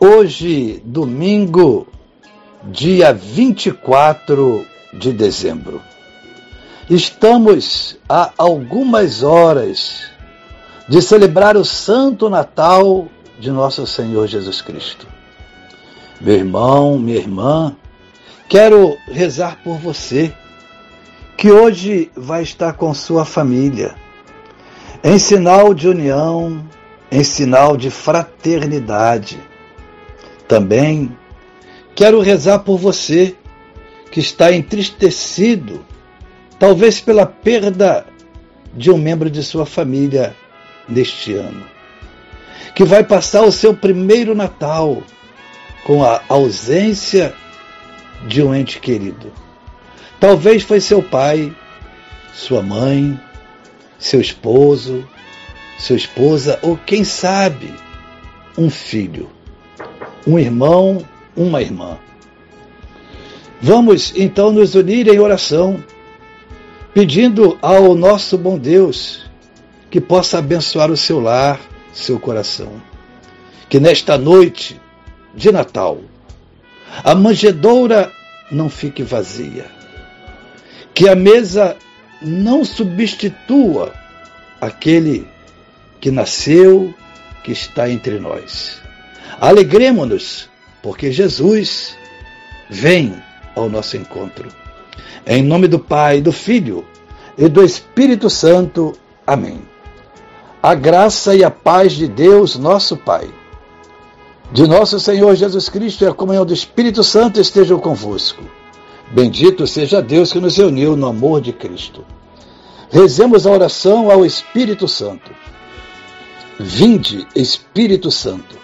Hoje, domingo, dia 24 de dezembro. Estamos a algumas horas de celebrar o Santo Natal de nosso Senhor Jesus Cristo. Meu irmão, minha irmã, quero rezar por você que hoje vai estar com sua família, em sinal de união, em sinal de fraternidade também quero rezar por você que está entristecido, talvez pela perda de um membro de sua família neste ano, que vai passar o seu primeiro Natal com a ausência de um ente querido. Talvez foi seu pai, sua mãe, seu esposo, sua esposa ou quem sabe, um filho um irmão, uma irmã. Vamos então nos unir em oração, pedindo ao nosso bom Deus que possa abençoar o seu lar, seu coração. Que nesta noite de Natal a manjedoura não fique vazia. Que a mesa não substitua aquele que nasceu, que está entre nós. Alegremos-nos, porque Jesus vem ao nosso encontro. Em nome do Pai, do Filho e do Espírito Santo. Amém. A graça e a paz de Deus, nosso Pai, de nosso Senhor Jesus Cristo e a comunhão do Espírito Santo estejam convosco. Bendito seja Deus que nos reuniu no amor de Cristo. Rezemos a oração ao Espírito Santo. Vinde, Espírito Santo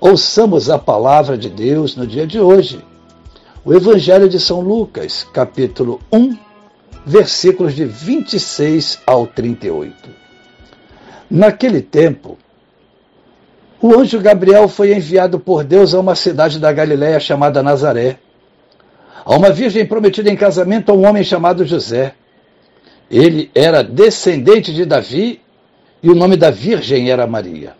Ouçamos a palavra de Deus no dia de hoje. O Evangelho de São Lucas, capítulo 1, versículos de 26 ao 38. Naquele tempo, o anjo Gabriel foi enviado por Deus a uma cidade da Galiléia chamada Nazaré, a uma virgem prometida em casamento a um homem chamado José. Ele era descendente de Davi e o nome da virgem era Maria.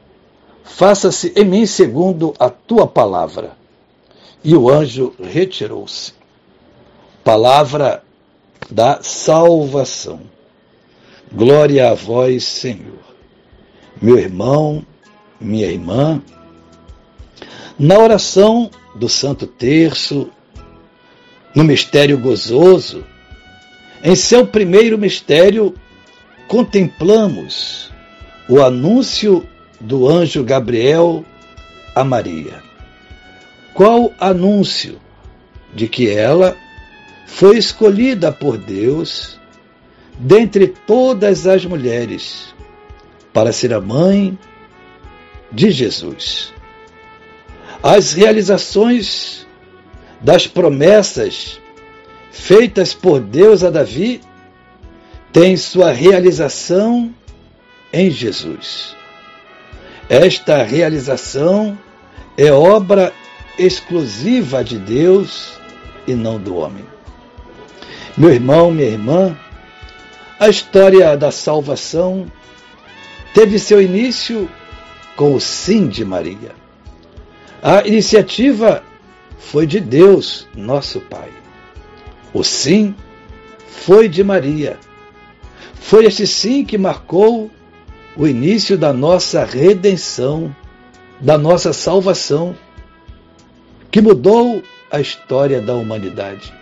faça-se em mim segundo a tua palavra. E o anjo retirou-se. palavra da salvação. Glória a vós, Senhor. Meu irmão, minha irmã, na oração do Santo Terço, no mistério gozoso, em seu primeiro mistério, contemplamos o anúncio do anjo Gabriel a Maria. Qual anúncio? De que ela foi escolhida por Deus dentre todas as mulheres para ser a mãe de Jesus. As realizações das promessas feitas por Deus a Davi têm sua realização em Jesus. Esta realização é obra exclusiva de Deus e não do homem. Meu irmão, minha irmã, a história da salvação teve seu início com o sim de Maria. A iniciativa foi de Deus, nosso Pai. O sim foi de Maria. Foi este sim que marcou o início da nossa redenção, da nossa salvação, que mudou a história da humanidade.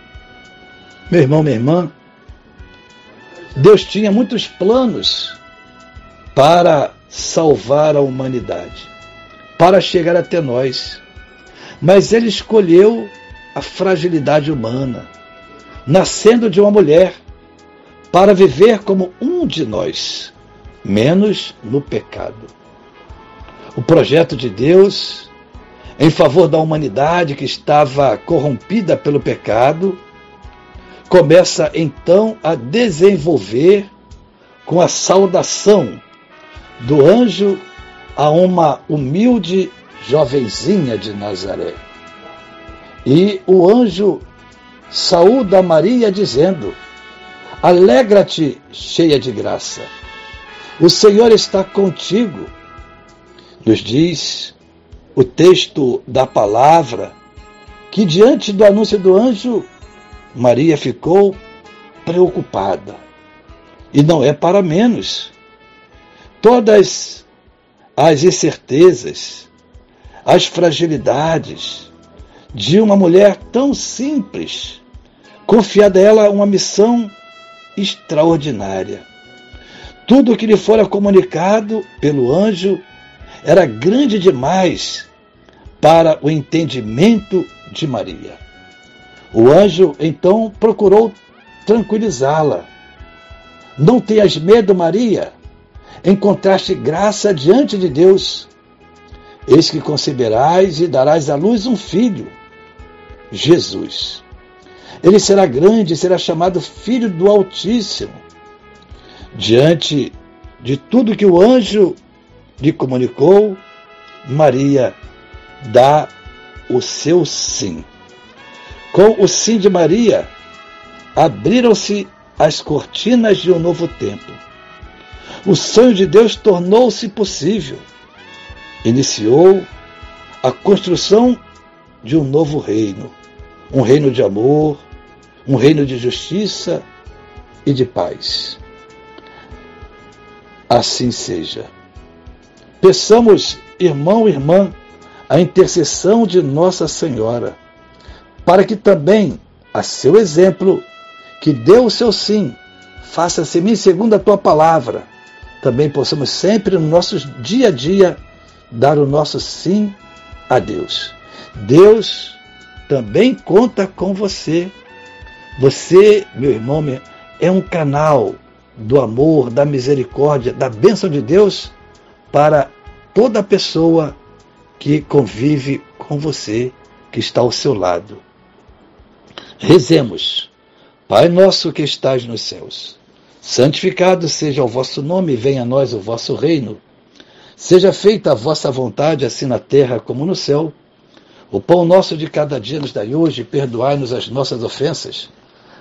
Meu irmão, minha irmã, Deus tinha muitos planos para salvar a humanidade, para chegar até nós. Mas ele escolheu a fragilidade humana, nascendo de uma mulher, para viver como um de nós, menos no pecado. O projeto de Deus em favor da humanidade que estava corrompida pelo pecado começa então a desenvolver com a saudação do anjo a uma humilde jovenzinha de Nazaré. E o anjo saúda Maria dizendo: Alegra-te, cheia de graça. O Senhor está contigo. Nos diz o texto da palavra que diante do anúncio do anjo Maria ficou preocupada. E não é para menos. Todas as incertezas, as fragilidades de uma mulher tão simples, confiada a ela uma missão extraordinária. Tudo o que lhe fora comunicado pelo anjo era grande demais para o entendimento de Maria. O anjo então procurou tranquilizá-la. Não tenhas medo, Maria. Encontraste graça diante de Deus. Eis que conceberás e darás à luz um filho, Jesus. Ele será grande e será chamado Filho do Altíssimo. Diante de tudo que o anjo lhe comunicou, Maria dá o seu sim. Com o sim de Maria, abriram-se as cortinas de um novo tempo. O sonho de Deus tornou-se possível. Iniciou a construção de um novo reino, um reino de amor, um reino de justiça e de paz. Assim seja. Peçamos, irmão e irmã, a intercessão de Nossa Senhora para que também, a seu exemplo, que deu o seu sim, faça-se mim segundo a tua palavra, também possamos sempre no nosso dia a dia dar o nosso sim a Deus. Deus também conta com você. Você, meu irmão, é um canal do amor, da misericórdia, da bênção de Deus para toda pessoa que convive com você, que está ao seu lado. Rezemos. Pai nosso que estás nos céus, santificado seja o vosso nome, venha a nós o vosso reino. Seja feita a vossa vontade, assim na terra como no céu. O pão nosso de cada dia nos dai hoje, perdoai-nos as nossas ofensas,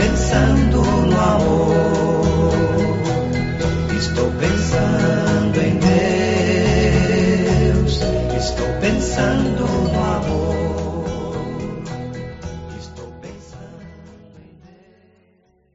Pensando no amor.